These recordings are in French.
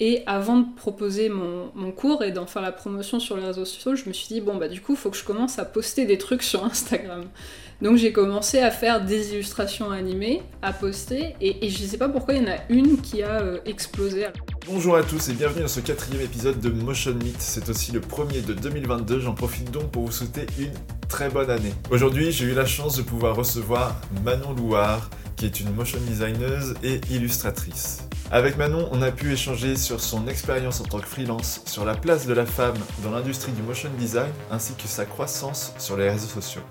Et avant de proposer mon, cours et d'en faire la promotion sur les réseaux sociaux, je me suis dit, bon, bah du coup, il faut que je commence à poster des trucs sur Instagram. Donc j'ai commencé à faire des illustrations animées, à poster, et, je sais pas pourquoi il y en a une qui a euh, explosé. Bonjour à tous et bienvenue dans ce quatrième épisode de Motion Meet. C'est aussi le premier de 2022. J'en profite donc pour vous souhaiter une très bonne année. Aujourd'hui, j'ai eu la chance de pouvoir recevoir Manon Louard, qui est une motion designer et illustratrice. Avec Manon, on a pu échanger sur son expérience en tant que freelance, sur la place de la femme dans l'industrie du motion design, ainsi que sa croissance sur les réseaux sociaux.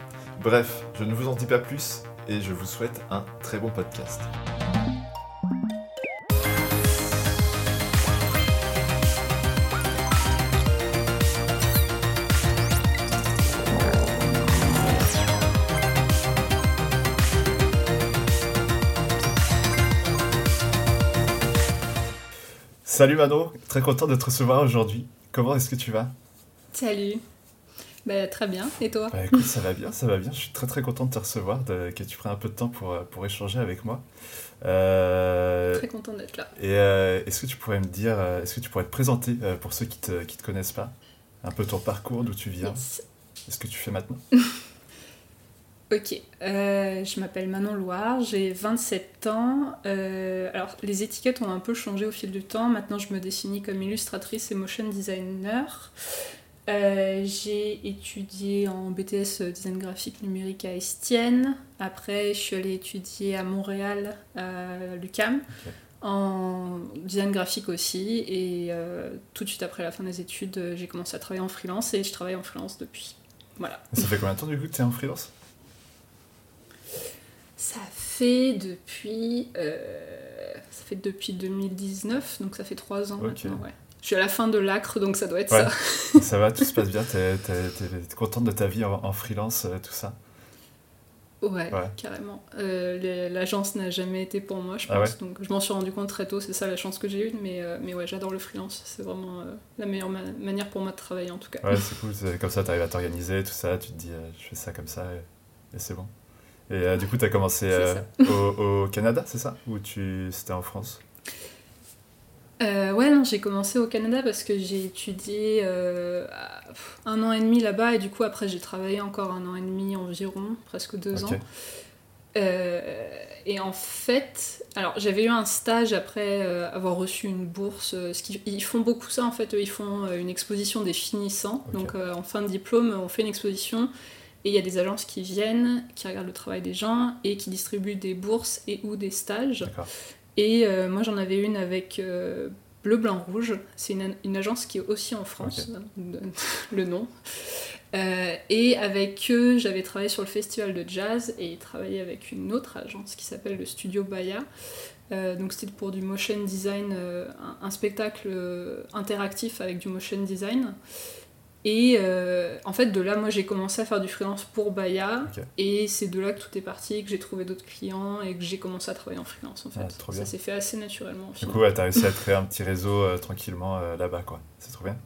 Bref, je ne vous en dis pas plus et je vous souhaite un très bon podcast. Salut Manon, très content de te recevoir aujourd'hui. Comment est-ce que tu vas? Salut bah, Très bien, et toi? Bah, Écoute, ça va bien, ça va bien. Je suis très très content de te recevoir, de, que tu prennes un peu de temps pour, euh, pour échanger avec moi. Euh... Très content d'être là. Et euh, est-ce que tu pourrais me dire, est-ce que tu pourrais te présenter pour ceux qui ne te, qui te connaissent pas? Un peu ton parcours, d'où tu viens? Yes. ce que tu fais maintenant? Ok, euh, je m'appelle Manon Loire, j'ai 27 ans. Euh, alors, les étiquettes ont un peu changé au fil du temps. Maintenant, je me définis comme illustratrice et motion designer. Euh, j'ai étudié en BTS design graphique numérique à Estienne. Après, je suis allée étudier à Montréal, à l'UCAM, okay. en design graphique aussi. Et tout de suite après la fin des études, j'ai commencé à travailler en freelance et je travaille en freelance depuis. Voilà. Ça fait combien de temps du coup que tu es en freelance? Ça fait depuis. Euh, ça fait depuis 2019, donc ça fait trois ans okay. maintenant, ouais. Je suis à la fin de l'acre, donc ça doit être ouais. ça. ça va, tout se passe bien, t'es es, contente de ta vie en, en freelance, euh, tout ça Ouais, ouais. carrément. Euh, L'agence n'a jamais été pour moi, je pense. Ah ouais donc je m'en suis rendu compte très tôt, c'est ça la chance que j'ai eue. Mais, euh, mais ouais, j'adore le freelance. C'est vraiment euh, la meilleure ma manière pour moi de travailler en tout cas. Ouais, c'est cool. Comme ça, tu arrives à t'organiser, tout ça. Tu te dis, je fais ça comme ça et, et c'est bon. Et euh, du coup, tu as commencé euh, au, au, Canada, c'est ça? Ou tu... c'était en France? Euh, Ouais, non, j'ai commencé au Canada parce que j'ai étudié euh, un an et demi là-bas et du coup, après, j'ai travaillé encore un an et demi environ, presque deux okay. ans. et en fait, alors j'avais eu un stage après avoir reçu une bourse. Ce qui, ils font beaucoup ça en fait. Eux, ils font une exposition des finissants. Okay. Donc en fin de diplôme, on fait une exposition et il y a des agences qui viennent, qui regardent le travail des gens et qui distribuent des bourses et ou des stages. Et euh, moi j'en avais une avec euh, Bleu, Blanc, Rouge. C'est une, une, agence qui est aussi en France, okay. le nom. Euh, et avec eux, j'avais travaillé sur le festival de jazz et travaillé avec une autre agence qui s'appelle le Studio Baya. Euh, donc c'était pour du motion design, un, un, spectacle interactif avec du motion design. Et euh, en fait, de là, moi, j'ai commencé à faire du freelance pour Baya. Okay. Et c'est de là que tout est parti, que j'ai trouvé d'autres clients et que j'ai commencé à travailler en freelance, en fait. Ah, ça s'est fait assez naturellement. Du coup, ouais, t'as réussi à créer un petit réseau euh, tranquillement euh, là-bas, quoi. C'est trop bien.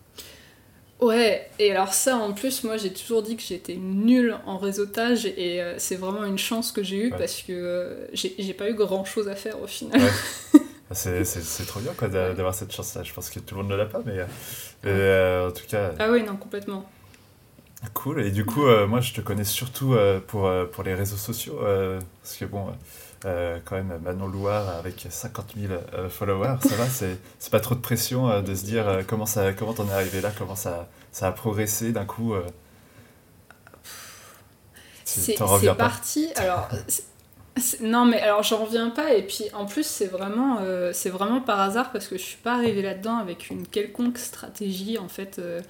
Ouais, et alors ça, en plus, moi, j'ai toujours dit que j'étais nulle en réseautage. Et c'est vraiment une chance que j'ai eue ouais. parce que j'ai pas eu grand-chose à faire au final. Ouais. C'est trop bien quoi d'avoir cette chance-là. Je pense que tout le monde ne l'a pas, mais euh, en tout cas. Ah oui, non, complètement. Cool. Et du coup, euh, moi, je te connais surtout euh, pour, pour les réseaux sociaux. parce que bon, quand même, Manon Loire avec 50 000 followers, ça va, c'est pas trop de pression de se dire comment ça, comment t'en es arrivé là, comment ça, ça a progressé d'un coup. c'est parti. Alors. Non, mais alors j'en reviens pas, et puis en plus, c'est vraiment, euh, c'est vraiment par hasard parce que je suis pas arrivée là-dedans avec une quelconque stratégie en fait. Euh,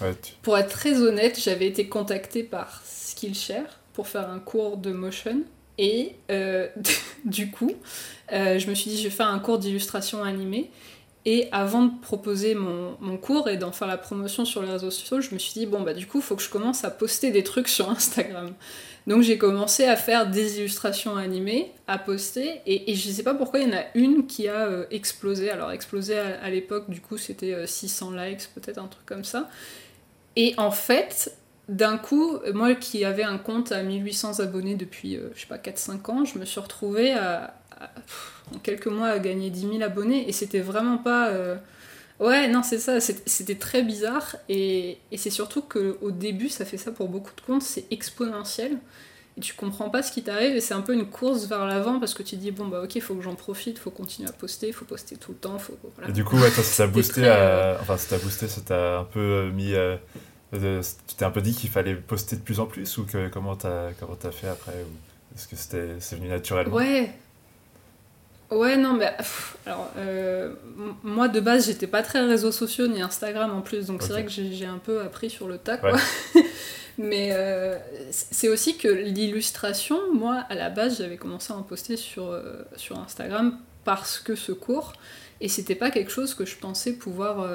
ouais, tu... Pour être très honnête, j'avais été contactée par Skillshare pour faire un cours de motion, et euh, du coup, je me suis dit, je vais faire un cours d'illustration animée. Et avant de proposer mon, mon cours et d'en faire la promotion sur les réseaux sociaux, je me suis dit, bon, bah du coup, il faut que je commence à poster des trucs sur Instagram. Donc j'ai commencé à faire des illustrations animées, à poster, et, et je sais pas pourquoi il y en a une qui a euh, explosé. Alors explosé à, l'époque, du coup c'était euh, 600 likes, peut-être un truc comme ça. Et en fait, d'un coup, moi qui avais un compte à 1800 abonnés depuis, euh, je sais pas, 4-5 ans, je me suis retrouvée à, en quelques mois à gagner 10 000 abonnés. Et c'était vraiment pas. Ouais, non, c'est ça, c'était très bizarre. Et, et c'est surtout qu'au début, ça fait ça pour beaucoup de comptes, c'est exponentiel. Et tu comprends pas ce qui t'arrive. Et c'est un peu une course vers l'avant parce que tu dis bon bah ok faut que j'en profite faut continuer à poster faut poster tout le temps faut et du coup ouais, toi, ça t'a boosté à... enfin ça t'a boosté ça t'a un peu euh, mis euh, tu t'es un peu dit qu'il fallait poster de plus en plus ou que comment t'as comment as fait après ou est-ce que c'était c'est venu naturellement? Ouais Ouais, non, mais alors, euh, moi de base, j'étais pas très réseaux sociaux ni Instagram en plus, donc c'est vrai que j'ai un peu appris sur le tas, quoi. Mais euh, c'est aussi que l'illustration, moi, à la base, j'avais commencé à en poster sur, euh, sur Instagram parce que ce cours, et c'était pas quelque chose que je pensais pouvoir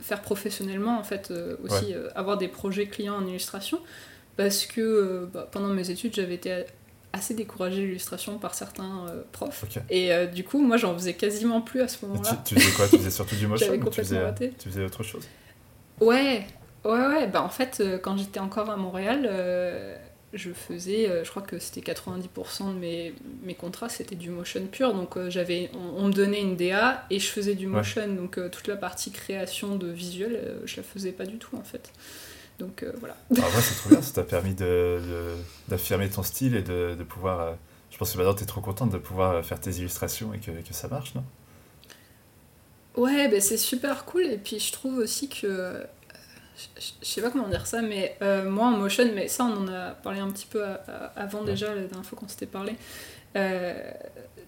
faire professionnellement, en fait, aussi avoir des projets clients en illustration, parce que bah, pendant mes études, j'avais été assez découragée l'illustration par certains profs. Et du coup, moi, j'en faisais quasiment plus à ce moment-là. Tu, faisais quoi? Tu faisais surtout du motion ou tu faisais, tu faisais autre chose? Ouais, Ouais, ouais, bah en fait, euh, quand j'étais encore à Montréal, euh, je faisais, euh, je crois que c'était 90% de mes, mes contrats, c'était du motion pur. Donc j'avais, on, me donnait une DA et je faisais du motion. Donc toute la partie création de visuel, je la faisais pas du tout en fait. Donc voilà. Ah ouais, c'est trop bien, ça t'a permis d'affirmer de, ton style et de, de pouvoir. je pense que maintenant tu es trop contente de pouvoir faire tes illustrations et que, que ça marche, non? Ouais, bah, c'est super cool. Et puis je trouve aussi que je sais pas comment dire ça, mais euh, moi en motion, mais ça on en a parlé un petit peu euh, avant déjà, la dernière fois qu'on s'était parlé. Euh,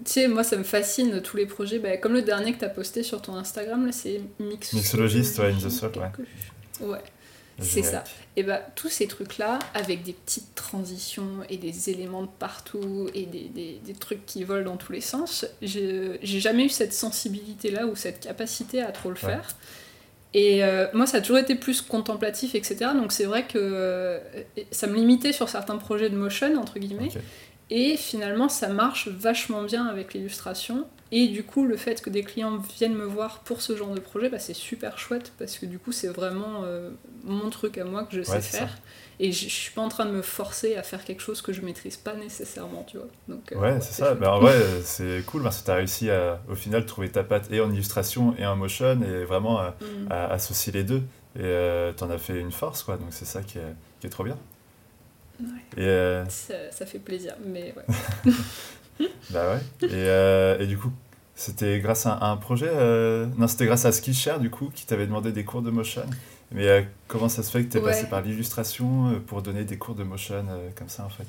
tu sais, moi ça me fascine tous les projets, bah, comme le dernier que tu as posté sur ton Instagram, là c'est Mix Mixologist, ouais, in the Soul, ouais. Ouais, c'est ça. Et bah tous ces trucs-là, avec des petites transitions et des éléments de partout et des, des, des trucs qui volent dans tous les sens, j'ai jamais eu cette sensibilité-là ou cette capacité à trop le faire. Et euh, moi, ça a toujours été plus contemplatif, etc. Donc c'est vrai que euh, ça me limitait sur certains projets de motion, entre guillemets. Et finalement, ça marche vachement bien avec l'illustration. Et du coup, le fait que des clients viennent me voir pour ce genre de projet, bah, c'est super chouette parce que du coup, c'est vraiment euh, mon truc à moi que je sais faire. Et je, suis pas en train de me forcer à faire quelque chose que je maîtrise pas nécessairement, tu vois. Donc, euh, ouais, c'est ça. Mais en vrai, c'est cool parce que tu as réussi à, au final, trouver ta patte et en illustration et en motion et vraiment à, mm. associer les deux. Et euh, tu en as fait une force, quoi. Donc c'est ça qui est, qui est trop bien. Ouais. Et euh, ça, ça, fait plaisir, mais ouais. bah ouais. Et, et du coup, c'était grâce à un, projet Non, c'était grâce à Skillshare, du coup, qui t'avait demandé des cours de motion. Mais euh, comment ça se fait que tu es passé par l'illustration euh, pour donner des cours de motion euh, comme ça en fait?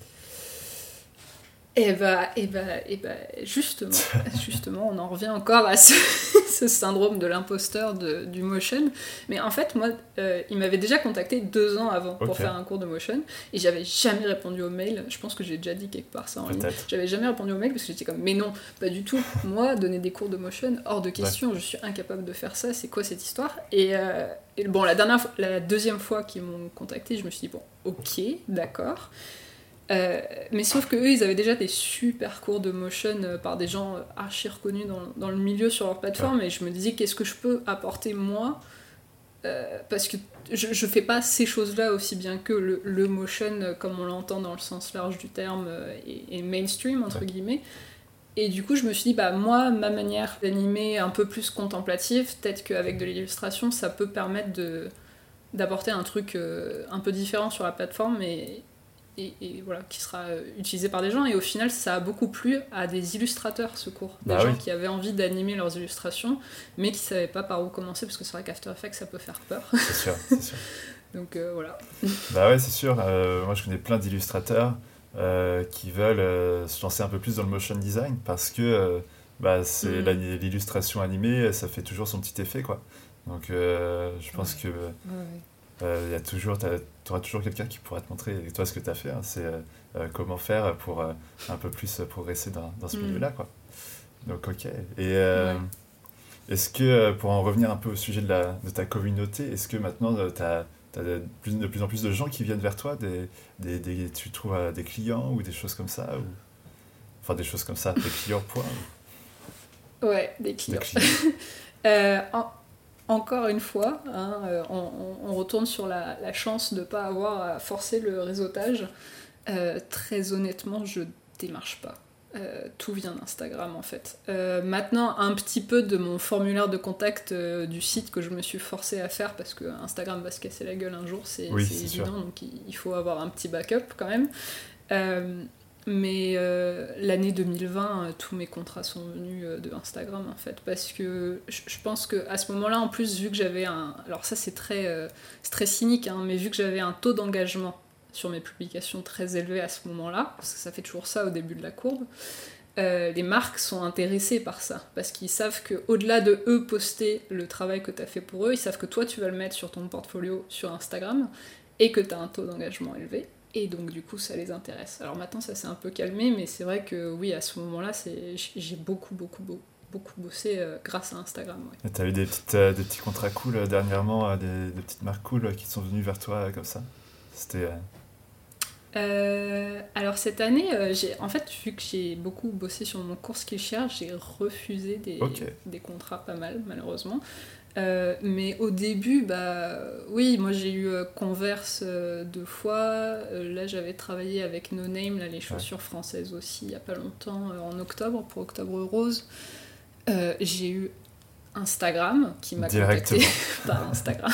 Et bah, et bah, et bah, justement, justement, on en revient encore à ce, syndrome de l'imposteur du motion. Mais en fait, moi, euh, il m'avait déjà contacté deux ans avant pour faire un cours de motion, et j'avais jamais répondu au mail. Je pense que j'ai déjà dit quelque part ça en ligne. J'avais jamais répondu au mail parce que j'étais comme, mais non, pas du tout. Moi, donner des cours de motion, hors de question. Je suis incapable de faire ça. C'est quoi cette histoire? Et, euh, et, bon, la dernière, la deuxième fois qu'ils m'ont contacté, je me suis dit bon, ok, d'accord. Euh, mais sauf que eux, ils avaient déjà des super cours de motion euh, par des gens euh, archi reconnus dans, dans, le milieu sur leur plateforme, et je me disais qu'est-ce que je peux apporter moi parce que je, je fais pas ces choses-là aussi bien que le, le motion comme on l'entend dans le sens large du terme et, mainstream entre guillemets. Et du coup, je me suis dit, bah moi, ma manière d'animer un peu plus contemplative, peut-être qu'avec de l'illustration, ça peut permettre de d'apporter un truc un peu différent sur la plateforme. Et, et, voilà, qui sera euh, utilisé par des gens. Et au final, ça a beaucoup plu à des illustrateurs, ce cours. Des bah gens qui avaient envie d'animer leurs illustrations, mais qui ne savaient pas par où commencer, parce que c'est vrai qu'After Effects, ça peut faire peur. C'est sûr, c'est sûr. Donc euh, voilà. Bah ouais, c'est sûr. Euh, moi, je connais plein d'illustrateurs qui veulent se lancer un peu plus dans le motion design, parce que bah, c'est mm. l'illustration animée, ça fait toujours son petit effet, quoi. Donc je pense que il y a toujours tu auras toujours quelqu'un qui pourra te montrer, toi, ce que tu as fait. Hein, c'est euh, euh, comment faire pour euh, un peu plus progresser dans, dans ce mm. milieu-là. Quoi. Donc, ok. Et est-ce que, pour en revenir un peu au sujet de, la, de ta communauté, est-ce que maintenant, tu as, de, plus, de plus en plus de gens qui viennent vers toi des, des, des Tu trouves des clients ou des choses comme ça ou... Enfin, des choses comme ça, des clients, point. Ouais, des clients. Des clients. en encore une fois, hein, euh, on, retourne sur la, chance de ne pas avoir à forcer le réseautage. Euh, très honnêtement, je démarche pas. Euh, tout vient d'Instagram en fait. Euh, maintenant, un petit peu de mon formulaire de contact euh, du site que je me suis forcée à faire parce que Instagram va se casser la gueule un jour, c'est évident, donc il, faut avoir un petit backup quand même. Mais l'année 2020, tous mes contrats sont venus de Instagram en fait, parce que je pense que à ce moment-là, en plus, vu que j'avais un. Alors ça, c'est très, très cynique, hein, mais vu que j'avais un taux d'engagement sur mes publications très élevées à ce moment-là, parce que ça fait toujours ça au début de la courbe, euh, les marques sont intéressées par ça, parce qu'ils savent que au-delà de eux poster le travail que tu as fait pour eux, ils savent que toi tu vas le mettre sur ton portfolio sur Instagram et que tu as un taux d'engagement élevé. Et donc du coup ça les intéresse. Alors maintenant ça s'est un peu calmé, mais c'est vrai que oui à ce moment-là j'ai beaucoup beaucoup beaucoup beaucoup bossé euh, grâce à Instagram. Ouais. Tu as eu des, petites, euh, des petits contrats cool dernièrement, des, des, petites marques cool qui sont venues vers toi comme ça? C'était euh, alors cette année, euh, j'ai en fait vu que j'ai beaucoup bossé sur mon cours Skillshare, j'ai refusé des, des, contrats pas mal malheureusement. Euh, mais au début, bah oui, moi j'ai eu Converse deux fois. là j'avais travaillé avec No Name, là, les chaussures françaises aussi, il y a pas longtemps, en octobre pour Octobre Rose. j'ai eu Instagram qui m'a contacté par Instagram.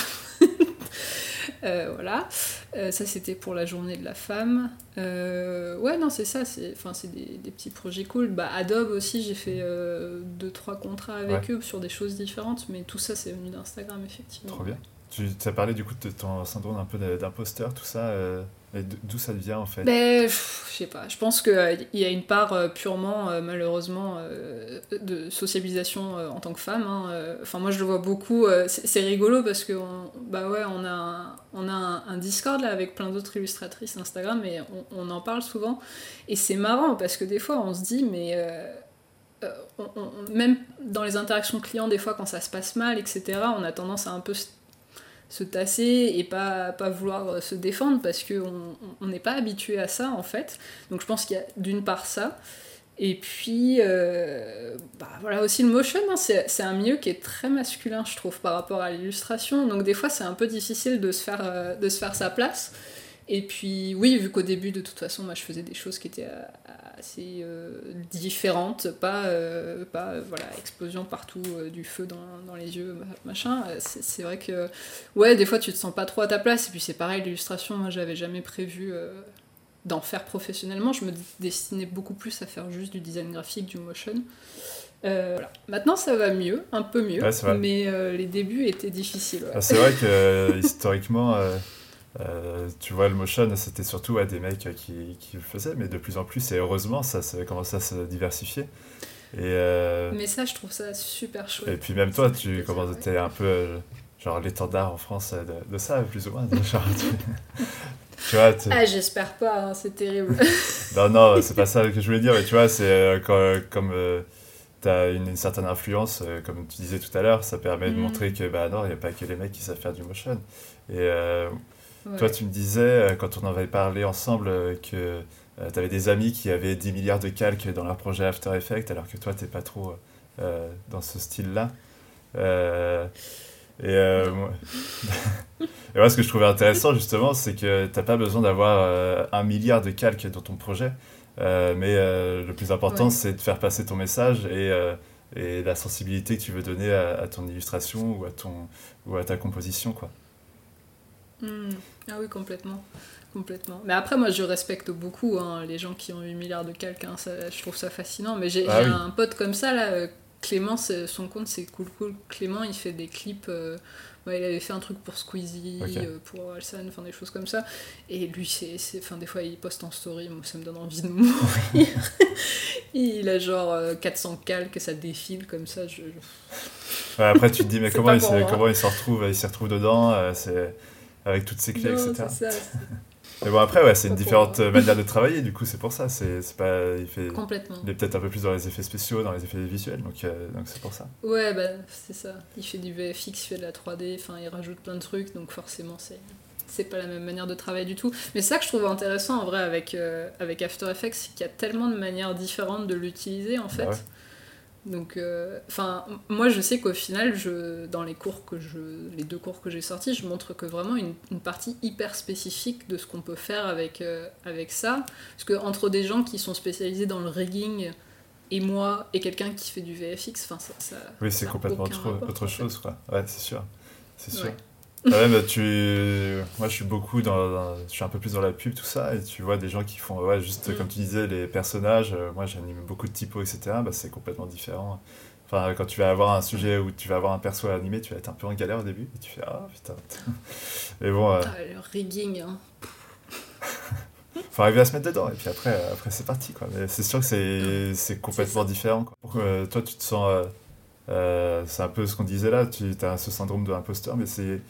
Euh, voilà. Euh, ça, c'était pour la journée de la femme. Euh, ouais, non, c'est ça. C'est, enfin, c'est des, des, petits projets cool. Bah, Adobe aussi, j'ai fait deux, trois contrats avec eux sur des choses différentes. Mais tout ça, c'est venu d'Instagram, effectivement. Trop bien. Tu as parlé du coup de ton syndrome un peu d'imposteur, tout ça. D'où ça vient en fait? Ben, Je sais pas. Je pense qu'il euh, y a une part euh, purement, euh, malheureusement, de sociabilisation en tant que femme. Hein, enfin, moi je le vois beaucoup. c'est rigolo parce que bah ouais, on a, un, on a un, Discord là avec plein d'autres illustratrices Instagram et on, en parle souvent. Et c'est marrant parce que des fois on se dit, mais. même dans les interactions clients, des fois quand ça se passe mal, etc., on a tendance à un peu se tasser et pas, vouloir euh, se défendre parce qu'on n'est pas habitué à ça en fait. Donc je pense qu'il y a d'une part ça. Et puis, euh, bah, voilà aussi le motion, hein, c'est un milieu qui est très masculin, je trouve, par rapport à l'illustration. Donc des fois, c'est un peu difficile de se faire, euh, de se faire sa place. Et puis, oui, vu qu'au début, de toute façon, moi, je faisais des choses qui étaient assez euh, différentes, pas, euh, pas voilà, explosion partout, euh, du feu dans, dans, les yeux, machin. C'est vrai que, ouais, des fois tu te sens pas trop à ta place, et puis c'est pareil, l'illustration, moi j'avais jamais prévu d'en faire professionnellement, je me destinais beaucoup plus à faire juste du design graphique, du motion. voilà. Maintenant ça va mieux, un peu mieux, mais les débuts étaient difficiles. Ah, c'est vrai que historiquement, euh, tu vois, le motion, c'était surtout à des mecs qui, qui, le faisaient, mais de plus en plus, et heureusement, ça, ça commence à se diversifier. Et, euh, Mais ça, je trouve ça super chouette. Et puis même toi, tu commences, être un peu euh, genre l'étendard en France de, ça, plus ou moins. Genre, tu, vois, Ah, j'espère pas, hein, c'est terrible. non, non, c'est pas ça que je voulais dire, mais tu vois, c'est comme tu as une, certaine influence, comme tu disais tout à l'heure, ça permet de mm. montrer que, bah non, il n'y a pas que les mecs qui savent faire du motion. Et toi, tu me disais, euh, quand on en avait parlé ensemble, euh, que euh, tu avais des amis qui avaient 10 milliards de calques dans leur projet After Effects, alors que toi, tu n'es pas trop dans ce style-là. et, moi... et moi, ce que je trouvais intéressant, justement, c'est que tu n'as pas besoin d'avoir un milliard de calques dans ton projet. mais le plus important, c'est de faire passer ton message et, et, la sensibilité que tu veux donner à, à, ton illustration ou à, ton, ou à ta composition. quoi. Hmm. Ah oui, complètement. Complètement. Mais après, moi, je respecte beaucoup hein, les gens qui ont 8 milliards de calques. Hein, je trouve ça fascinant. Mais j'ai ah un pote comme ça, là, euh, Clément, son compte, c'est cool, cool. Clément, il fait des clips. Euh, il avait fait un truc pour Squeezie, euh, pour Alsan, enfin des choses comme ça. Et lui, c'est, enfin, des fois, il poste en story, moi, ça me donne envie de mourir. il a genre 400 calques, ça défile comme ça. Je... après, tu te dis, mais comment, il, comment il se retrouve, il s'y retrouve dedans c'est avec toutes ces clés, etc. Mais bon, après, ouais, c'est une différente manière de travailler, du coup, c'est pour ça. C'est, pas, il, fait, Complètement. il est peut-être un peu plus dans les effets spéciaux, dans les effets visuels, donc, euh, donc c'est pour ça. Ouais, bah, c'est ça. Il fait du VFX, il fait de la 3D, enfin, il rajoute plein de trucs, donc forcément, c'est, c'est pas la même manière de travailler du tout. Mais c'est ça que je trouve intéressant, en vrai, avec, euh, avec After Effects, c'est qu'il y a tellement de manières différentes de l'utiliser, en bah fait. Donc, euh, enfin, moi je sais qu'au final, je, dans les cours que je, les deux cours que j'ai sortis, je montre que vraiment une, une partie hyper spécifique de ce qu'on peut faire avec, euh, avec ça. Parce que entre des gens qui sont spécialisés dans le rigging et moi et quelqu'un qui fait du VFX, enfin ça, ça Oui, c'est complètement autre, rapport, autre en fait. chose, quoi. Ouais, c'est sûr. C'est sûr. Ouais. Ah ouais, bah, tu... Moi, je suis beaucoup dans, dans- Je suis un peu plus dans la pub, tout ça, et tu vois des gens qui font, ouais, juste Mm. comme tu disais, les personnages. euh, moi, j'anime beaucoup de typos, etc. Bah, c'est complètement différent. Enfin, quand tu vas avoir un sujet où tu vas avoir un perso à animer, tu vas être un peu en galère au début, et tu fais, ah putain. Mais bon, euh, Ah, le rigging, hein. faut arriver à se mettre dedans, et puis après, euh, après c'est parti, quoi. Mais c'est sûr que c'est c'est complètement différent. Quoi. Euh, toi, tu te sens. euh, euh, c'est un peu ce qu'on disait là, tu as ce syndrome de l'imposteur, mais c'est.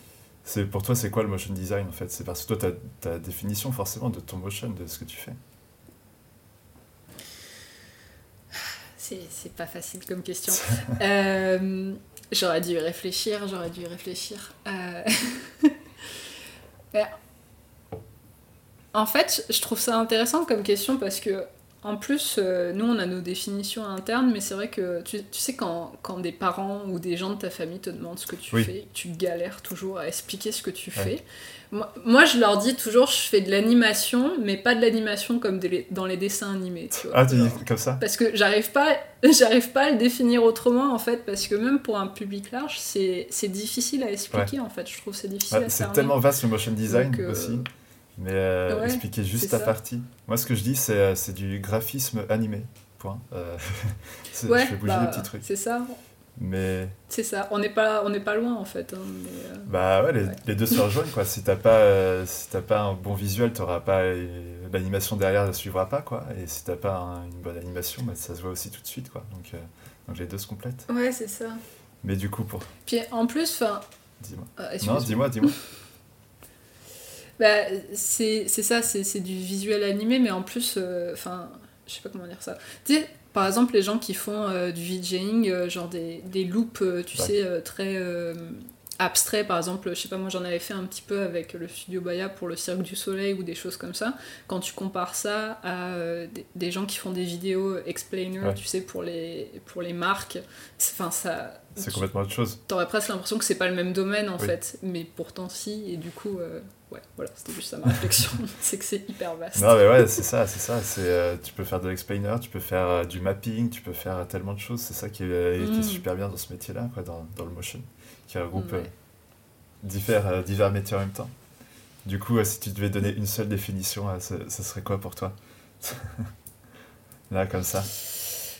C'est pour toi, c'est quoi le motion design en fait? C'est parce que toi, tu as ta définition forcément de ton motion, de ce que tu fais. C'est c'est pas facile comme question. Euh, j'aurais dû y réfléchir, j'aurais dû y réfléchir. Euh, mais en fait, je trouve ça intéressant comme question parce que, en plus, euh, nous, on a nos définitions internes, mais c'est vrai que tu, tu sais, quand, quand des parents ou des gens de ta famille te demandent ce que tu Oui. fais, tu galères toujours à expliquer ce que tu Ouais. fais. Moi, moi, je leur dis toujours, je fais de l'animation, mais pas de l'animation comme des- dans les dessins animés. Tu vois, Ah, tu dis comme ça? Parce que j'arrive pas, j'arrive pas à le définir autrement en fait, parce que même pour un public large, c'est difficile à expliquer en fait. Je trouve que c'est difficile Ouais, à C'est tellement vaste le motion design Donc, euh, aussi. Mais euh, ouais, expliquer juste ta ça. partie. Moi, ce que je dis, c'est euh, du graphisme animé. Point. Euh, Ouais, je fais bouger bah, les petits trucs. c'est ça, Mais c'est ça. On n'est pas, on pas loin en fait. hein, mais, euh, Bah ouais, les, Ouais. les deux se rejoignent quoi. Si t'as pas, euh, si pas un bon visuel, t'auras pas l'animation derrière, ne suivra pas quoi. Et si t'as pas un- une bonne animation, bah, ça se voit aussi tout de suite quoi. Donc, donc les deux se complètent. Ouais, c'est ça. Mais du coup, pour Puis en plus, enfin, dis-moi. Non, dis-moi, dis-moi. Bah, c'est c'est ça, c'est c'est du visuel animé, mais en plus, euh, enfin, je sais pas comment dire ça. Tu sais, par exemple, les gens qui font euh, du VJing, euh, genre des, des loops, tu Ouais. sais, très abstraits, par exemple, je sais pas, moi j'en avais fait un petit peu avec le studio Baya pour le Cirque du Soleil ou des choses comme ça. Quand tu compares ça à euh, des, gens qui font des vidéos explainer, Ouais. tu sais, pour les, pour les marques, c'est- enfin, ça. C'est complètement autre chose. T'aurais presque l'impression que c'est pas le même domaine en Oui. fait, mais pourtant si, et du coup, euh, ouais, voilà, c'était juste ça ma réflexion, c'est que c'est hyper vaste. Non mais ouais, c'est ça, c'est ça. C'est euh, tu peux faire de l'explainer, tu peux faire euh, du mapping, tu peux faire tellement de choses. C'est ça qui est, qui est Mm. super bien dans ce métier-là, quoi, dans, dans le motion, qui regroupe Ouais. euh, divers, euh, divers métiers en même temps. Du coup, euh, si tu devais donner une seule définition, ce, ce serait quoi pour toi? Là, comme ça.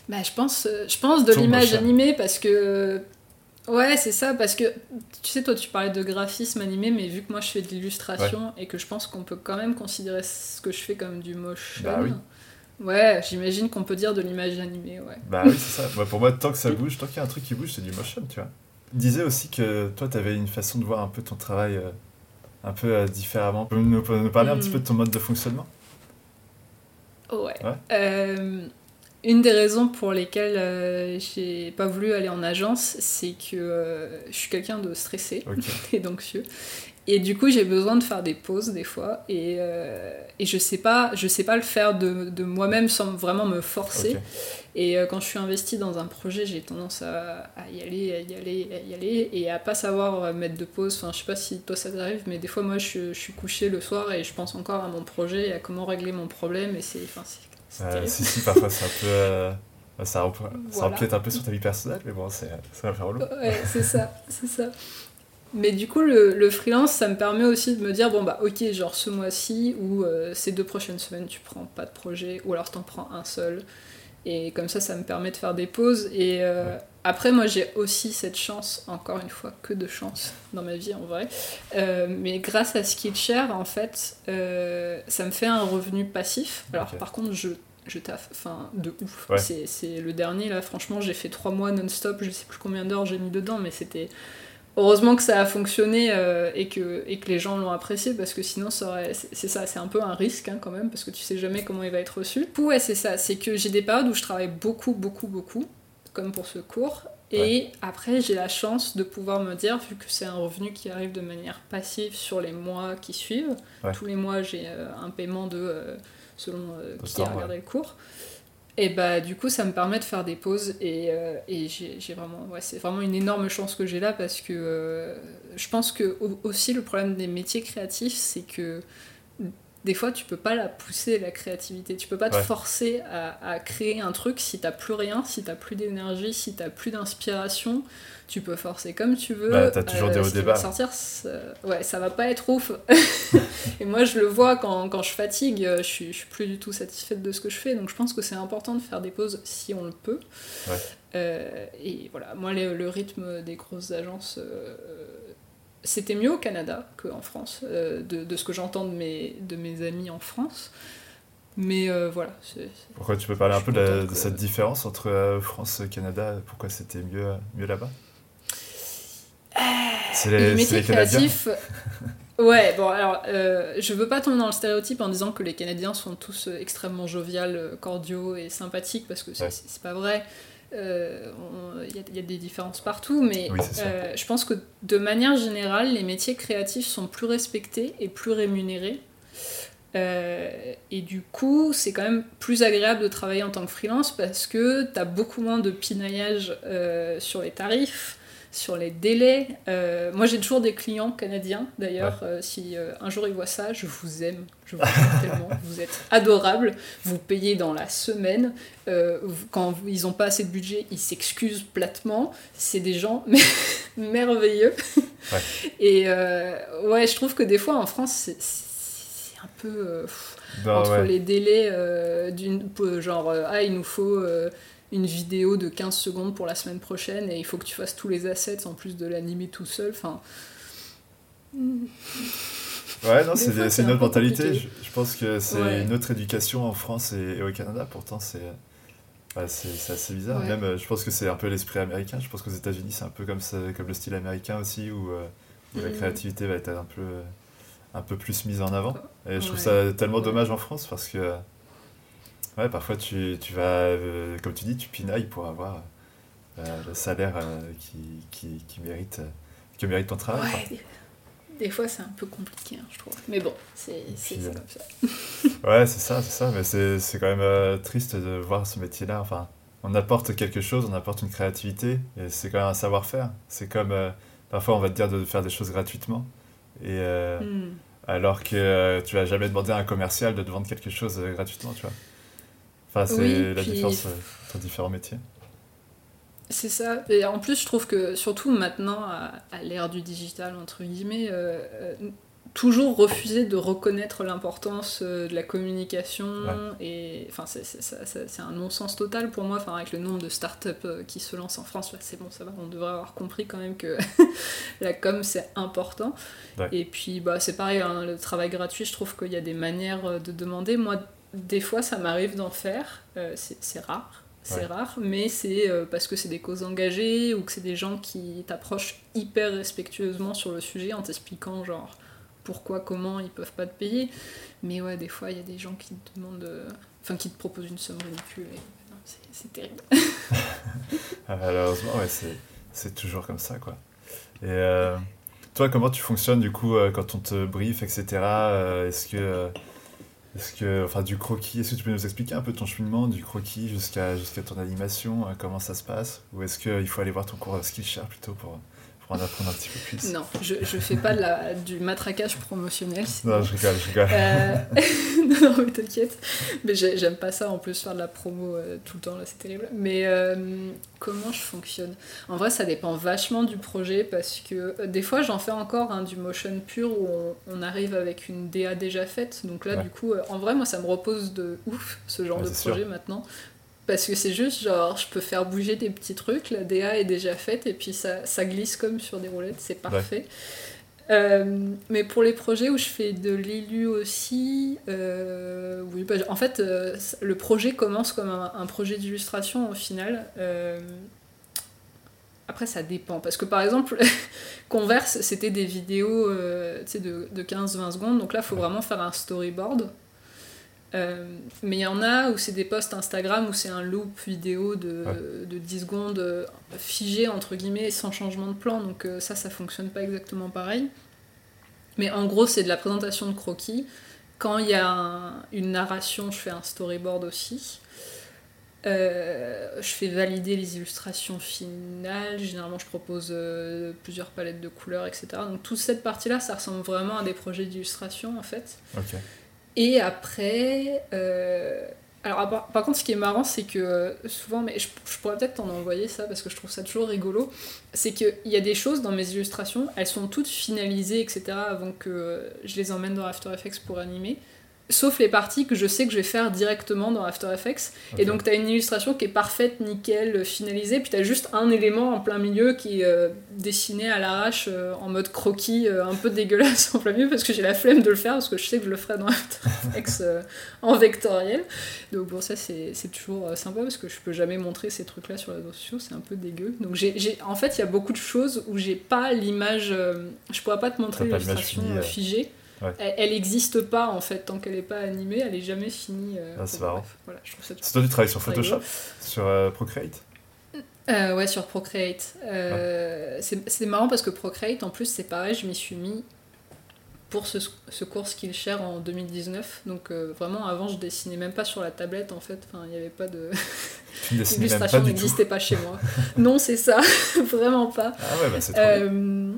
Bah, je pense, je pense de l'image animée parce que. Ouais, c'est ça, parce que tu sais, toi tu parlais de graphisme animé, mais vu que moi je fais de l'illustration et que je pense qu'on peut quand même considérer ce que je fais comme du motion. Bah oui. Ouais, j'imagine qu'on peut dire de l'image animée, ouais. Bah oui, c'est ça. Moi, pour moi, tant que ça bouge, tant qu'il y a un truc qui bouge, c'est du motion, tu vois. Disais aussi que toi, tu avais une façon de voir un peu ton travail euh, un peu euh, différemment. Tu peux nous, nous parler un Mm. petit peu de ton mode de fonctionnement? Ouais. Ouais. Euh, une des raisons pour lesquelles j'ai pas voulu aller en agence, c'est que je suis quelqu'un de stressé et d'anxieux. Et du coup, j'ai besoin de faire des pauses des fois. Et, euh, et je sais pas, je sais pas le faire de, de moi-même sans vraiment me forcer. Et euh, quand je suis investie dans un projet, j'ai tendance à, à y aller, à y aller, à y aller, et à pas savoir euh, mettre de pause. Enfin, je sais pas si toi ça t'arrive, mais des fois, moi, je, je suis couchée le soir et je pense encore à mon projet et à comment régler mon problème. Et c'est, enfin, c'est, Euh, si, si, parfois c'est un peu. ça, ça Voilà. empiète un peu sur ta vie personnelle, mais bon, c'est c'est un peu relou. Ouais, c'est ça, c'est ça. Mais du coup, le, le freelance, ça me permet aussi de me dire, bon bah ok, genre ce mois-ci ou euh, ces deux prochaines semaines, tu prends pas de projet, ou alors t'en prends un seul. Et comme ça, ça me permet de faire des pauses. Et euh, après, moi, j'ai aussi cette chance, encore une fois, que de chance dans ma vie en vrai. Euh, mais grâce à Skillshare, en fait, ça me fait un revenu passif. Alors par contre, je je taffe, enfin de ouf. Ouais. C'est, c'est le dernier là, franchement, j'ai fait trois mois non-stop, je sais plus combien d'heures j'ai mis dedans, mais c'était heureusement que ça a fonctionné euh, et, que, et que les gens l'ont apprécié parce que sinon c'est, ça, c'est un peu un risque hein, quand même parce que tu sais jamais comment il va être reçu. Du coup, ouais, c'est ça, c'est que j'ai des périodes où je travaille beaucoup, beaucoup, beaucoup, comme pour ce cours. Et après, j'ai la chance de pouvoir me dire, vu que c'est un revenu qui arrive de manière passive sur les mois qui suivent, Ouais. tous les mois j'ai euh, un paiement de, euh, selon qui a regardé le cours, Et bah du coup ça me permet de faire des pauses et, euh, et j'ai vraiment ouais, c'est vraiment une énorme chance que j'ai là parce que euh, je pense que aussi le problème des métiers créatifs c'est que des fois tu peux pas la pousser la créativité. Tu peux pas te forcer à, à, créer un truc si t'as plus rien si t'as plus d'énergie si t'as plus d'inspiration tu peux forcer comme tu veux. Bah, t'as toujours des hauts débats. sortir, ça... ouais, ça va pas être ouf. et moi, je le vois quand, quand je fatigue, je suis, je suis plus du tout satisfaite de ce que je fais. Donc, je pense que c'est important de faire des pauses si on le peut. Ouais. Euh, et voilà, moi, le, rythme des grosses agences. Euh, c'était mieux au Canada qu'en France, euh, de, de, ce que j'entends de mes, de mes amis en France. Mais voilà. Pourquoi tu peux parler un peu de, de, cette différence entre France et Canada? Pourquoi c'était mieux, mieux là-bas? C'est les, métiers créatifs. ouais, bon, alors, euh, je veux pas tomber dans le stéréotype en disant que les Canadiens sont tous euh, extrêmement joviales, euh, cordiaux et sympathiques, parce que c'est pas vrai. Il y, y, a des différences partout, mais je pense que de manière générale, les métiers créatifs sont plus respectés et plus rémunérés. et du coup, c'est quand même plus agréable de travailler en tant que freelance parce que tu as beaucoup moins de pinaillage sur les tarifs sur les délais. Euh, moi, j'ai toujours des clients canadiens, d'ailleurs. Euh, si euh, un jour ils voient ça, je vous aime. Je vous aime tellement. Vous êtes adorables. Vous payez dans la semaine. quand ils n'ont pas assez de budget, ils s'excusent platement. C'est des gens merveilleux. Et ouais, je trouve que des fois, en France, c'est un peu... Bah entre les délais d'une... Genre, ah, il nous faut une vidéo de 15 secondes pour la semaine prochaine et il faut que tu fasses tous les assets en plus de l'animer tout seul. Enfin. Ouais, non, c'est une autre mentalité. Je, pense que c'est une autre éducation en France et, au Canada. Pourtant, c'est c'est assez bizarre. Même, euh, je pense que c'est un peu l'esprit américain. Je pense qu'aux États-Unis, c'est un peu comme, ça, comme le style américain aussi, où, euh, la mm. créativité va être un peu, un peu plus mise en avant. Et je trouve ça tellement dommage en France parce que Ouais, parfois tu, tu vas, euh, comme tu dis, tu pinailles pour avoir euh, le salaire euh, qui, qui, qui, mérite, que mérite ton travail. Ouais, des, fois c'est un peu compliqué, hein, je trouve. Mais bon, c'est comme ça. ouais, c'est ça, c'est ça. Mais c'est quand même triste de voir ce métier-là. Enfin, on apporte quelque chose, on apporte une créativité, et c'est quand même un savoir-faire. C'est comme, parfois on va te dire de faire des choses gratuitement. Et. Hmm. Alors que tu vas jamais demander à un commercial de te vendre quelque chose gratuitement, tu vois. Enfin, c'est la différence euh, entre différents métiers. C'est ça. Et en plus, je trouve que, surtout maintenant, à, l'ère du digital, entre guillemets, euh, euh, toujours refuser de reconnaître l'importance de la communication. Et enfin, c'est un non-sens total pour moi. Enfin, avec le nombre de startups qui se lancent en France, c'est bon, ça va. On devrait avoir compris quand même que la com, c'est important. Et puis, bah, c'est pareil, hein, le travail gratuit, je trouve qu'il y a des manières de demander. Moi, des fois, ça m'arrive d'en faire. Euh, c'est rare. C'est rare, mais c'est euh, parce que c'est des causes engagées ou que c'est des gens qui t'approchent hyper respectueusement sur le sujet en t'expliquant genre pourquoi, comment ils peuvent pas te payer. Mais ouais, des fois, il y a des gens qui te demandent, euh, enfin qui te proposent une somme ridicule et c'est terrible. Ah, malheureusement, ouais, c'est toujours comme ça, quoi. Et toi, comment tu fonctionnes du coup quand on te brief, etc. Est-ce que est-ce que, enfin, du croquis, est-ce que tu peux nous expliquer un peu ton cheminement du croquis jusqu'à jusqu'à ton animation, euh, comment ça se passe? Ou est-ce qu'il faut aller voir ton cours Skillshare plutôt pour, pour en apprendre un petit peu plus Non, je, je fais pas de la, du matraquage promotionnel. Non, je rigole, je rigole. Euh, non, mais t'inquiète. Mais j'aime pas ça en plus, faire de la promo euh, tout le temps, là, c'est terrible. Mais comment je fonctionne? En vrai, ça dépend vachement du projet parce que des fois, j'en fais encore hein, du motion pur où on, arrive avec une DA déjà faite. Donc là, du coup, en vrai, moi, ça me repose de ouf ce genre de projet maintenant parce que c'est juste genre, je peux faire bouger des petits trucs, la DA est déjà faite et puis ça, ça glisse comme sur des roulettes, c'est parfait. Euh, mais pour les projets où je fais de l'élu aussi, euh, oui, bah, en fait, euh, le projet commence comme un, projet d'illustration au final. après, ça dépend. Parce que par exemple, Converse, c'était des vidéos de, de 15-20 secondes. Donc là, il faut vraiment faire un storyboard. Euh, mais il y en a où c'est des posts Instagram où c'est un loop vidéo de, de 10 secondes euh, figé entre guillemets sans changement de plan donc euh, ça ça fonctionne pas exactement pareil mais en gros c'est de la présentation de croquis quand il y a une narration je fais un storyboard aussi Euh, je fais valider les illustrations finales. Généralement, je propose plusieurs palettes de couleurs, etc. Donc, toute cette partie-là, ça ressemble vraiment à des projets d'illustration, en fait. Et après. euh, alors, par, contre, ce qui est marrant, c'est que euh, souvent, mais je, je pourrais peut-être t'en envoyer ça parce que je trouve ça toujours rigolo. C'est qu'il y a des choses dans mes illustrations, elles sont toutes finalisées, etc. avant que euh, je les emmène dans After Effects pour animer. Sauf les parties que je sais que je vais faire directement dans After Effects. Et donc, t'as une illustration qui est parfaite, nickel, finalisée, puis t'as juste un élément en plein milieu qui est euh, dessiné à l'arrache euh, en mode croquis, euh, un peu dégueulasse en plein milieu, parce que j'ai la flemme de le faire, parce que je sais que je le ferai dans After Effects euh, en vectoriel. Donc, bon, ça, c'est toujours euh, sympa, parce que je peux jamais montrer ces trucs-là sur les réseaux sociaux, c'est un peu dégueu. Donc, j'ai en fait, il y a beaucoup de choses où j'ai pas l'image. euh, je pourrais pas te montrer l'illustration euh, euh. figée. Ouais. Elle, elle existe pas en fait tant qu'elle est pas animée, elle est jamais finie. euh, Ah, c'est marrant. voilà, je trouve ça C'est toi tu travailles sur. Photoshop Sur euh, Procreate? Euh, ouais, sur Procreate. Euh, c'est- marrant parce que Procreate, en plus, c'est pareil, je m'y suis mis pour ce, ce cours Skillshare en 2019. Donc euh, vraiment, avant, je dessinais même pas sur la tablette, en fait. Enfin, il n'y avait pas de... L'illustration n'existait pas chez moi. non, c'est ça. vraiment pas. Ah ouais, bah c'est. Euh,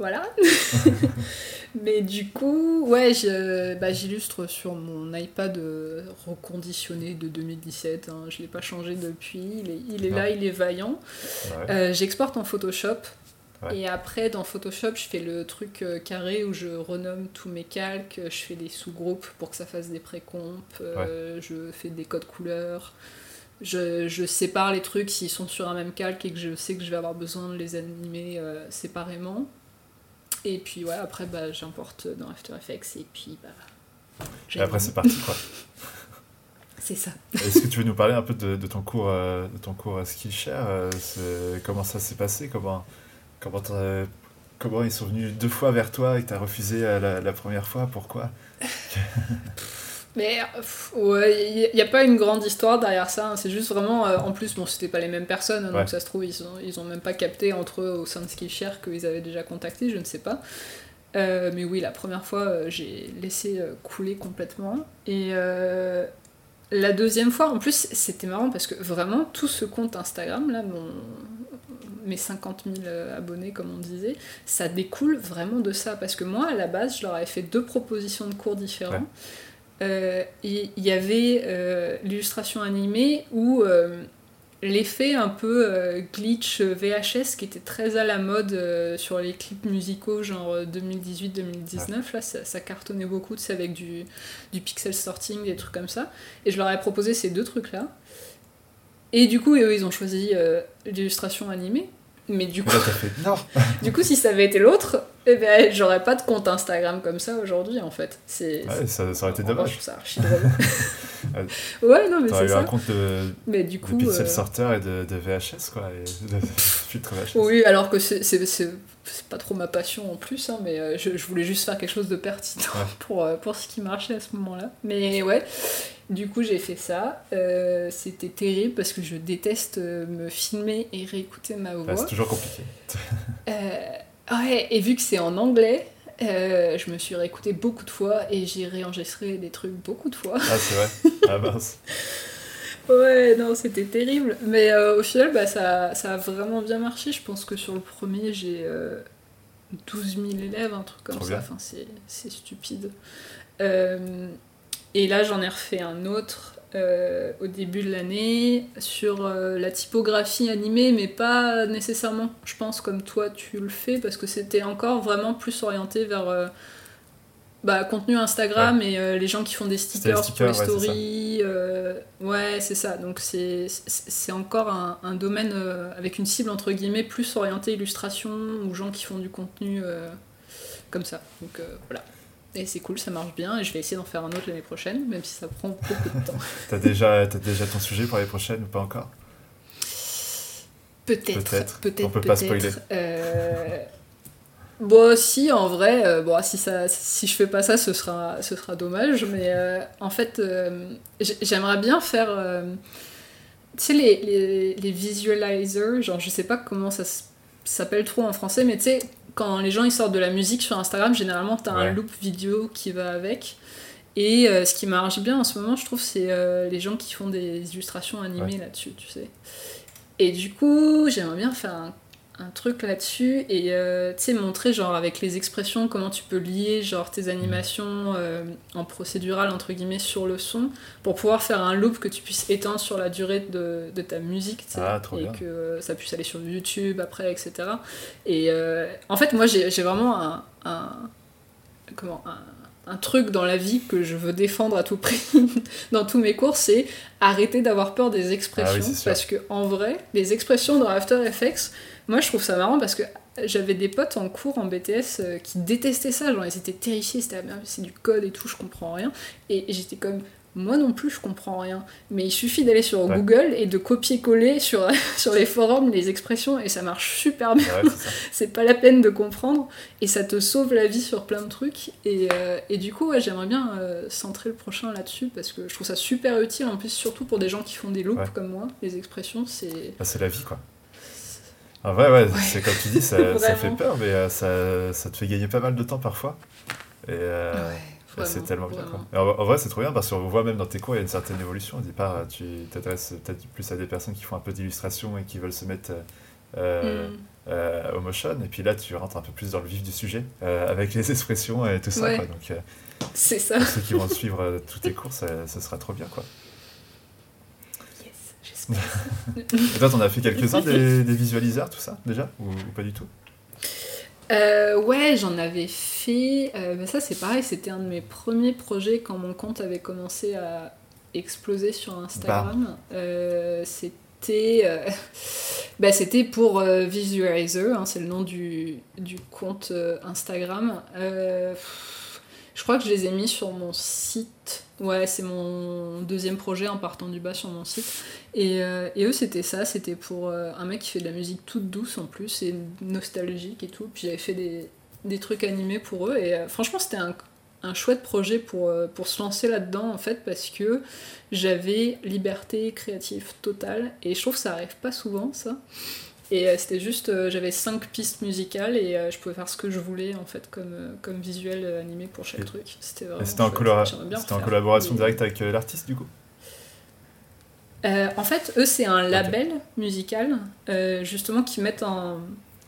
voilà. Mais du coup, ouais, je- bah, j'illustre sur mon iPad euh, reconditionné de 2017. hein. Je l'ai pas changé depuis. Il est, il est là, il est vaillant. Ouais. Euh, J'exporte en Photoshop. Ouais. Et après, dans Photoshop, je fais le truc euh, carré où je renomme tous mes calques, je fais des sous-groupes pour que ça fasse des précompes, euh, je fais des codes couleurs, je, je sépare les trucs s'ils sont sur un même calque et que je sais que je vais avoir besoin de les animer euh, séparément. Et puis ouais, après bah, j'importe dans After Effects et puis bah. Et après c'est parti quoi. c'est ça. Est-ce que tu veux nous parler un peu de, de ton cours euh, de ton cours à Skillshare euh, Comment ça s'est passé Comment comment comment ils sont venus deux fois vers toi et t'as refusé euh, la, la première fois Pourquoi? Mais pff, ouais, il n'y a pas une grande histoire derrière ça. hein. C'est juste vraiment. euh, en plus, bon, c'était pas les mêmes personnes, hein, Ouais. donc ça se trouve, ils ont, ils ont même pas capté entre eux au sein de Skillshare qu'ils avaient déjà contacté, je ne sais pas. Euh, mais oui, la première fois, euh, j'ai laissé couler complètement. Et la deuxième fois, en plus, c'était marrant parce que vraiment, tout ce compte Instagram, là, mon, mes 50 000 euh, abonnés, comme on disait, ça découle vraiment de ça. Parce que moi, à la base, je leur avais fait deux propositions de cours différents. Ouais. Euh, il y avait euh, l'illustration animée où euh, l'effet un peu glitch VHS qui était très à la mode sur les clips musicaux genre euh, 2018-2019 là ça, cartonnait beaucoup tu avec du, du pixel sorting des trucs comme ça. Et je leur ai proposé ces deux trucs là et du coup eux ils ont choisi l'illustration animée mais du coup non du coup si ça avait été l'autre eh ben j'aurais pas de compte Instagram comme ça aujourd'hui en fait c'est Ouais, ça, ça aurait été dommage. je ça archi drôle. ouais, non, mais c'est eu un ça. compte de, Mais du de coup. pixel euh, sorter et de, de VHS quoi, et de filtre VHS. Oui, alors que c'est c'est- c'est- c'est pas trop ma passion en plus, hein, mais euh, je, je voulais juste faire quelque chose de pertinent Ouais. pour, euh, pour ce qui marchait à ce moment-là. Mais ouais, du coup j'ai fait ça. Euh, C'était terrible parce que je déteste euh, me filmer et réécouter ma Ouais, voix. c'est toujours compliqué. Euh, ouais, et vu que c'est en anglais, euh, je me suis réécouté beaucoup de fois et j'ai réenregistré des trucs beaucoup de fois. Ah c'est vrai Ah mince. Ouais, non, c'était terrible. Mais au final, bah, ça, ça a vraiment bien marché. Je pense que sur le premier, j'ai euh, 12 000 élèves, un truc comme Trop ça. bien. Enfin, c'est, c'est stupide. Euh, et là, j'en ai refait un autre euh, au début de l'année sur euh, la typographie animée, mais pas nécessairement, je pense, comme toi tu le fais, parce que c'était encore vraiment plus orienté vers. euh, bah, contenu Instagram et les gens qui font des stickers, pour ouais, les c'est ça. stories. ouais, c'est ça. Donc c'est encore un, un domaine avec une cible entre guillemets plus orientée illustration ou gens qui font du contenu comme ça. Donc voilà. Et c'est cool, ça marche bien et je vais essayer d'en faire un autre l'année prochaine, même si ça prend beaucoup de temps. T'as déjà, t'as déjà ton sujet pour les prochaines ou pas encore? Peut-être, Peut-être. peut-être, On peut pas peut-être. spoiler. Euh, Bon, si, en vrai, euh, bon, si, ça, si je fais pas ça, ce sera, ce sera dommage, mais euh, en fait, euh, j'aimerais bien faire. tu sais, les, les, les visualizers, genre, je sais pas comment ça s'appelle trop en français, mais tu sais, quand les gens ils sortent de la musique sur Instagram, généralement, t'as Ouais. un loop vidéo qui va avec. Et ce qui marche bien en ce moment, je trouve, c'est les gens qui font des illustrations animées là-dessus, tu sais. Et du coup, j'aimerais bien faire un un truc là-dessus et euh, tu sais montrer genre avec les expressions comment tu peux lier genre tes animations euh, en procédural entre guillemets sur le son pour pouvoir faire un loop que tu puisses étendre sur la durée de, de ta musique ah, et que ça puisse aller sur YouTube après etc et euh, en fait moi j'ai vraiment un, un comment un, un truc dans la vie que je veux défendre à tout prix dans tous mes cours, c'est arrêter d'avoir peur des expressions. Ah parce que en vrai, les expressions dans After Effects, moi, je trouve ça marrant parce que j'avais des potes en cours en BTS euh, qui détestaient ça, genre ils étaient terrifiés, c'était ah, c'est du code et tout, je comprends rien. Et j'étais comme moi non plus, je comprends rien. Mais il suffit d'aller sur Google et de copier-coller sur, sur les forums les expressions et ça marche super bien. c'est pas la peine de comprendre et ça te sauve la vie sur plein de trucs. Et, euh, et du coup, j'aimerais bien euh, centrer le prochain là-dessus parce que je trouve ça super utile en plus, surtout pour des gens qui font des loops comme moi. Les expressions, c'est. Ah, c'est la vie quoi. En vrai, ouais, c'est comme tu dis, ça, ça fait peur, mais euh, ça, ça, te fait gagner pas mal de temps parfois. Et, euh, c'est tellement bien. Quoi. En, vrai, c'est trop bien parce qu'on voit même dans tes cours, il y a une certaine évolution. Au départ, tu t'adresses peut-être plus à des personnes qui font un peu d'illustration et qui veulent se mettre euh, mm. au motion. Et puis là, tu rentres un peu plus dans le vif du sujet avec les expressions et tout ça. Donc, c'est ça. Pour ceux qui vont suivre tous tes cours, ça, ça sera trop bien. quoi. Et toi, t'en as fait quelques-uns des, visualiseurs, tout ça, déjà ou, pas du tout? Euh, ouais, j'en avais fait. Euh, mais ça, c'est pareil, c'était un de mes premiers projets quand mon compte avait commencé à exploser sur Instagram. Euh, c'était. bah, c'était pour Visualizer, hein, c'est le nom du, du compte Instagram. Je crois que je les ai mis sur mon site Ouais, c'est mon deuxième projet en partant du bas sur mon site. Et, euh, eux, c'était ça, c'était pour euh, un mec qui fait de la musique toute douce en plus, et nostalgique et tout. Puis j'avais fait des, des, trucs animés pour eux, et euh, franchement, c'était un, un, chouette projet pour, pour se lancer là-dedans, en fait, parce que j'avais liberté créative totale, et je trouve que ça arrive pas souvent, ça. Et euh, c'était juste, euh, j'avais cinq pistes musicales et euh, je pouvais faire ce que je voulais en fait comme, comme visuel animé pour chaque truc. C'était C'était en, en, collaboration directe avec l'artiste du coup En fait, eux, c'est un label musical justement qui met en,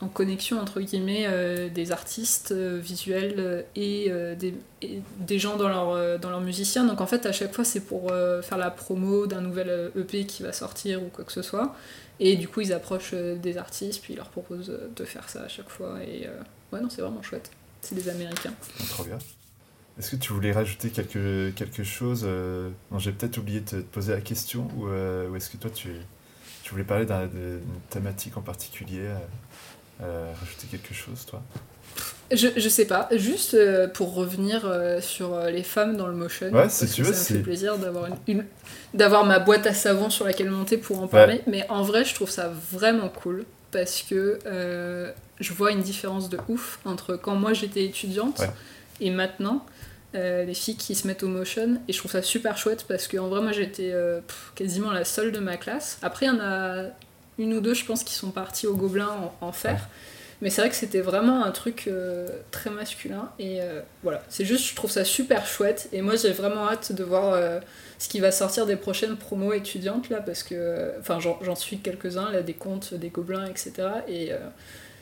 en, connexion entre guillemets des artistes visuels et des, des, gens dans leur, dans leur musicien. Donc en fait, à chaque fois, c'est pour faire la promo d'un nouvel EP qui va sortir ou quoi que ce soit. Et du coup, ils approchent euh, des artistes, puis ils leur proposent euh, de faire ça à chaque fois. Et euh, ouais, non, c'est vraiment chouette. C'est des Américains. trop bien. Est-ce que tu voulais rajouter quelque, quelque chose j'ai peut-être oublié de te poser la question, ou, est-ce que toi, tu, tu voulais parler d'une thématique en particulier Rajouter quelque chose, toi? Je, je sais pas, juste euh, pour revenir euh, sur euh, les femmes dans le motion. Ouais, si tu veux, ça me fait plaisir d'avoir une, d'avoir ma boîte à savon sur laquelle monter pour en parler. Mais en vrai, je trouve ça vraiment cool parce que je vois une différence de ouf entre quand moi j'étais étudiante et maintenant. les filles qui se mettent au motion et je trouve ça super chouette parce qu'en vrai moi j'étais quasiment la seule de ma classe après il y en a une ou deux je pense qui sont parties au gobelin en, fer mais c'est vrai que c'était vraiment un truc euh, très masculin. Et euh, voilà, c'est juste, je trouve ça super chouette. Et moi, j'ai vraiment hâte de voir euh, ce qui va sortir des prochaines promos étudiantes, là, parce que, enfin, j'en suis quelques-uns, là, des contes, des gobelins, etc. Et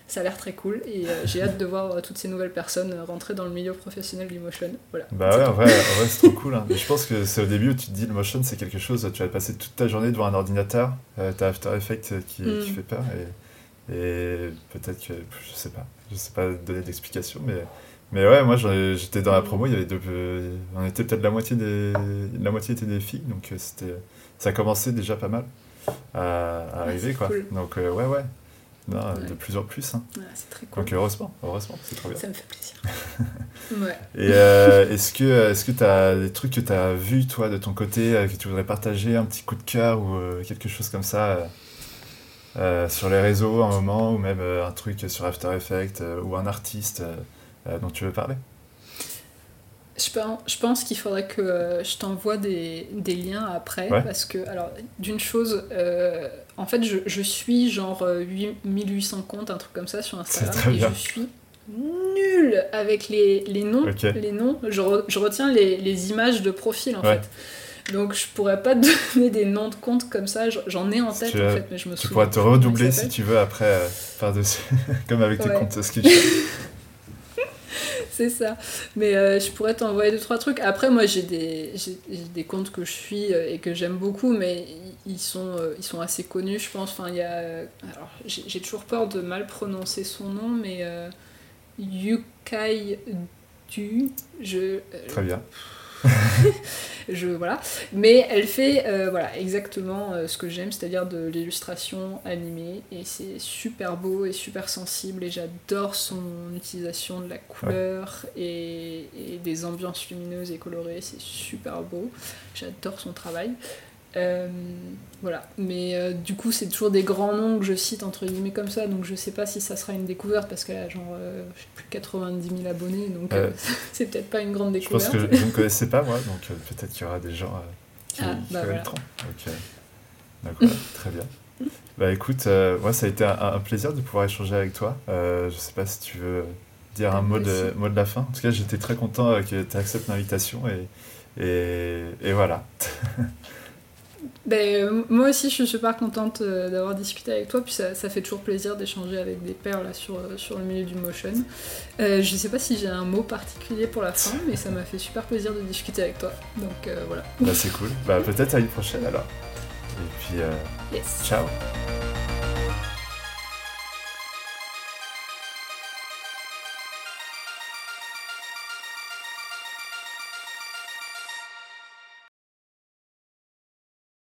ça a l'air très cool. Et j'ai hâte de voir toutes ces nouvelles personnes rentrer dans le milieu professionnel du motion. Voilà. Bah ouais, en vrai, c'est trop cool. Hein. Mais je pense que c'est au début où tu te dis le motion, c'est quelque chose, tu vas passer toute ta journée devant un ordinateur, t'as After Effects qui, qui mm. fait peur. Et et peut-être que, je sais pas, je sais pas donner d'explication, mais, mais ouais, moi j'étais dans la promo, il y avait deux, on était peut-être la moitié des, la moitié était des filles, donc euh, c'était, ça commençait déjà pas mal à, arriver, quoi. Donc euh, ouais, ouais. Non, de plus en plus. Hein. c'est très cool. Donc heureusement, heureusement, c'est trop bien. Ça me fait plaisir. ouais. Et euh, est-ce que est-ce que tu as des trucs que tu as vus, toi, de ton côté, que tu voudrais partager, un petit coup de cœur ou quelque chose comme ça euh, sur les réseaux un moment, ou même euh, un truc sur After Effects, euh, ou un artiste dont tu veux parler je pense, je pense qu'il faudrait que je t'envoie des, des, liens après, parce que, alors, d'une chose, en fait, je, je, suis genre 1800 comptes, un truc comme ça sur Instagram, et je suis nulle avec les, les noms. Les noms. Je, je retiens les, les, images de profil en fait. Donc je pourrais pas te donner des noms de comptes comme ça, j'en ai en tête en fait, mais je me Tu pourras te redoubler si tu veux après euh, par-dessus, comme avec tes comptes Sketch. c'est ça. Mais euh, je pourrais t'envoyer deux, trois trucs. Après, moi, j'ai des, des comptes que je suis euh, et que j'aime beaucoup, mais ils sont, euh, ils sont assez connus, je pense. Enfin, il y a... Alors, j'ai toujours peur de mal prononcer son nom, mais Yukai Du. Je, Très bien. je, voilà. Mais elle fait euh, voilà, exactement euh, ce que j'aime, c'est-à-dire de l'illustration animée. Et c'est super beau et super sensible. Et j'adore son utilisation de la couleur et, et, des ambiances lumineuses et colorées. C'est super beau. J'adore son travail. Euh, voilà, mais euh, du coup, c'est toujours des grands noms que je cite entre guillemets comme ça, donc je sais pas si ça sera une découverte parce qu'elle a genre, euh, je sais plus, 90 000 abonnés, donc c'est peut-être pas une grande découverte. Je pense que je ne connaissais pas moi, donc peut-être qu'il y aura des gens qui, ah, bah D'accord, très bien. Bah écoute, moi ça a été un, plaisir de pouvoir échanger avec toi. je sais pas si tu veux dire un mot de, mot de la fin. En tout cas, j'étais très content que tu acceptes l'invitation et, et, et voilà. Ben, euh, moi aussi, je suis super contente euh, d'avoir discuté avec toi, puis ça, ça fait toujours plaisir d'échanger avec des pairs là, sur, euh, sur le milieu du motion. Euh, je sais pas si j'ai un mot particulier pour la fin, mais ça m'a fait super plaisir de discuter avec toi. Donc voilà. Bah, c'est cool. Bah, peut-être à une prochaine alors. Et puis, ciao.